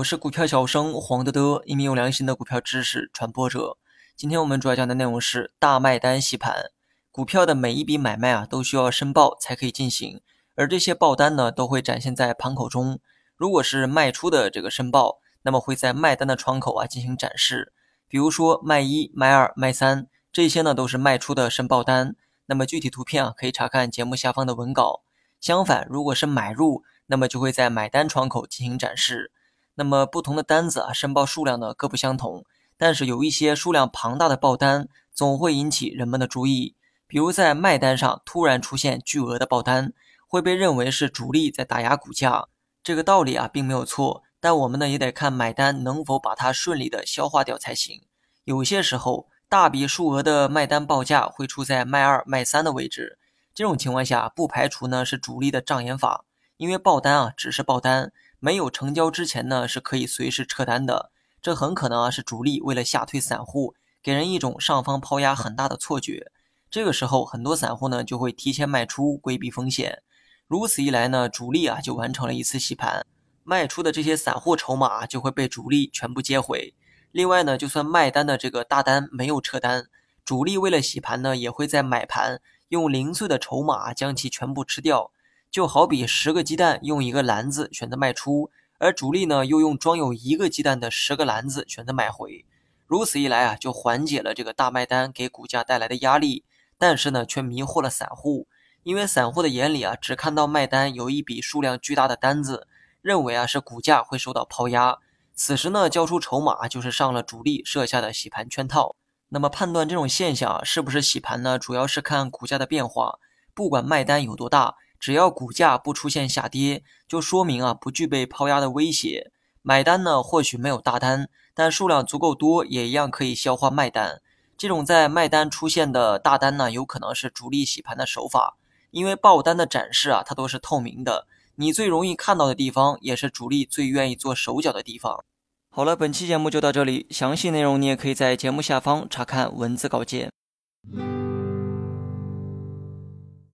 我是股票小生黄德德，一名有良心的股票知识传播者。今天我们主要讲的内容是大卖单洗盘。股票的每一笔买卖啊，都需要申报才可以进行，而这些报单呢，都会展现在盘口中。如果是卖出的这个申报，那么会在卖单的窗口啊进行展示。比如说卖一、卖二、卖三，这些呢都是卖出的申报单。那么具体图片啊，可以查看节目下方的文稿。相反，如果是买入，那么就会在买单窗口进行展示。那么不同的单子啊，申报数量呢各不相同，但是有一些数量庞大的报单总会引起人们的注意。比如在卖单上突然出现巨额的报单，会被认为是主力在打压股价。这个道理啊并没有错，但我们呢也得看买单能否把它顺利的消化掉才行。有些时候大笔数额的卖单报价会出在卖二卖三的位置，这种情况下不排除呢是主力的障眼法，因为报单啊只是报单。没有成交之前呢，是可以随时撤单的。这很可能啊是主力为了吓退散户，给人一种上方抛压很大的错觉。这个时候，很多散户呢就会提前卖出，规避风险。如此一来呢，主力啊就完成了一次洗盘，卖出的这些散户筹码就会被主力全部接回。另外呢，就算卖单的这个大单没有撤单，主力为了洗盘呢，也会在买盘用零碎的筹码将其全部吃掉。就好比十个鸡蛋用一个篮子选择卖出，而主力呢又用装有一个鸡蛋的十个篮子选择买回，如此一来啊，就缓解了这个大卖单给股价带来的压力，但是呢却迷惑了散户，因为散户的眼里啊只看到卖单有一笔数量巨大的单子，认为啊是股价会受到抛压，此时呢交出筹码就是上了主力设下的洗盘圈套。那么判断这种现象是不是洗盘呢？主要是看股价的变化，不管卖单有多大。只要股价不出现下跌，就说明啊不具备抛压的威胁。买单呢或许没有大单，但数量足够多，也一样可以消化卖单。这种在卖单出现的大单呢，有可能是主力洗盘的手法。因为爆单的展示啊，它都是透明的，你最容易看到的地方，也是主力最愿意做手脚的地方。好了，本期节目就到这里，详细内容你也可以在节目下方查看文字稿件。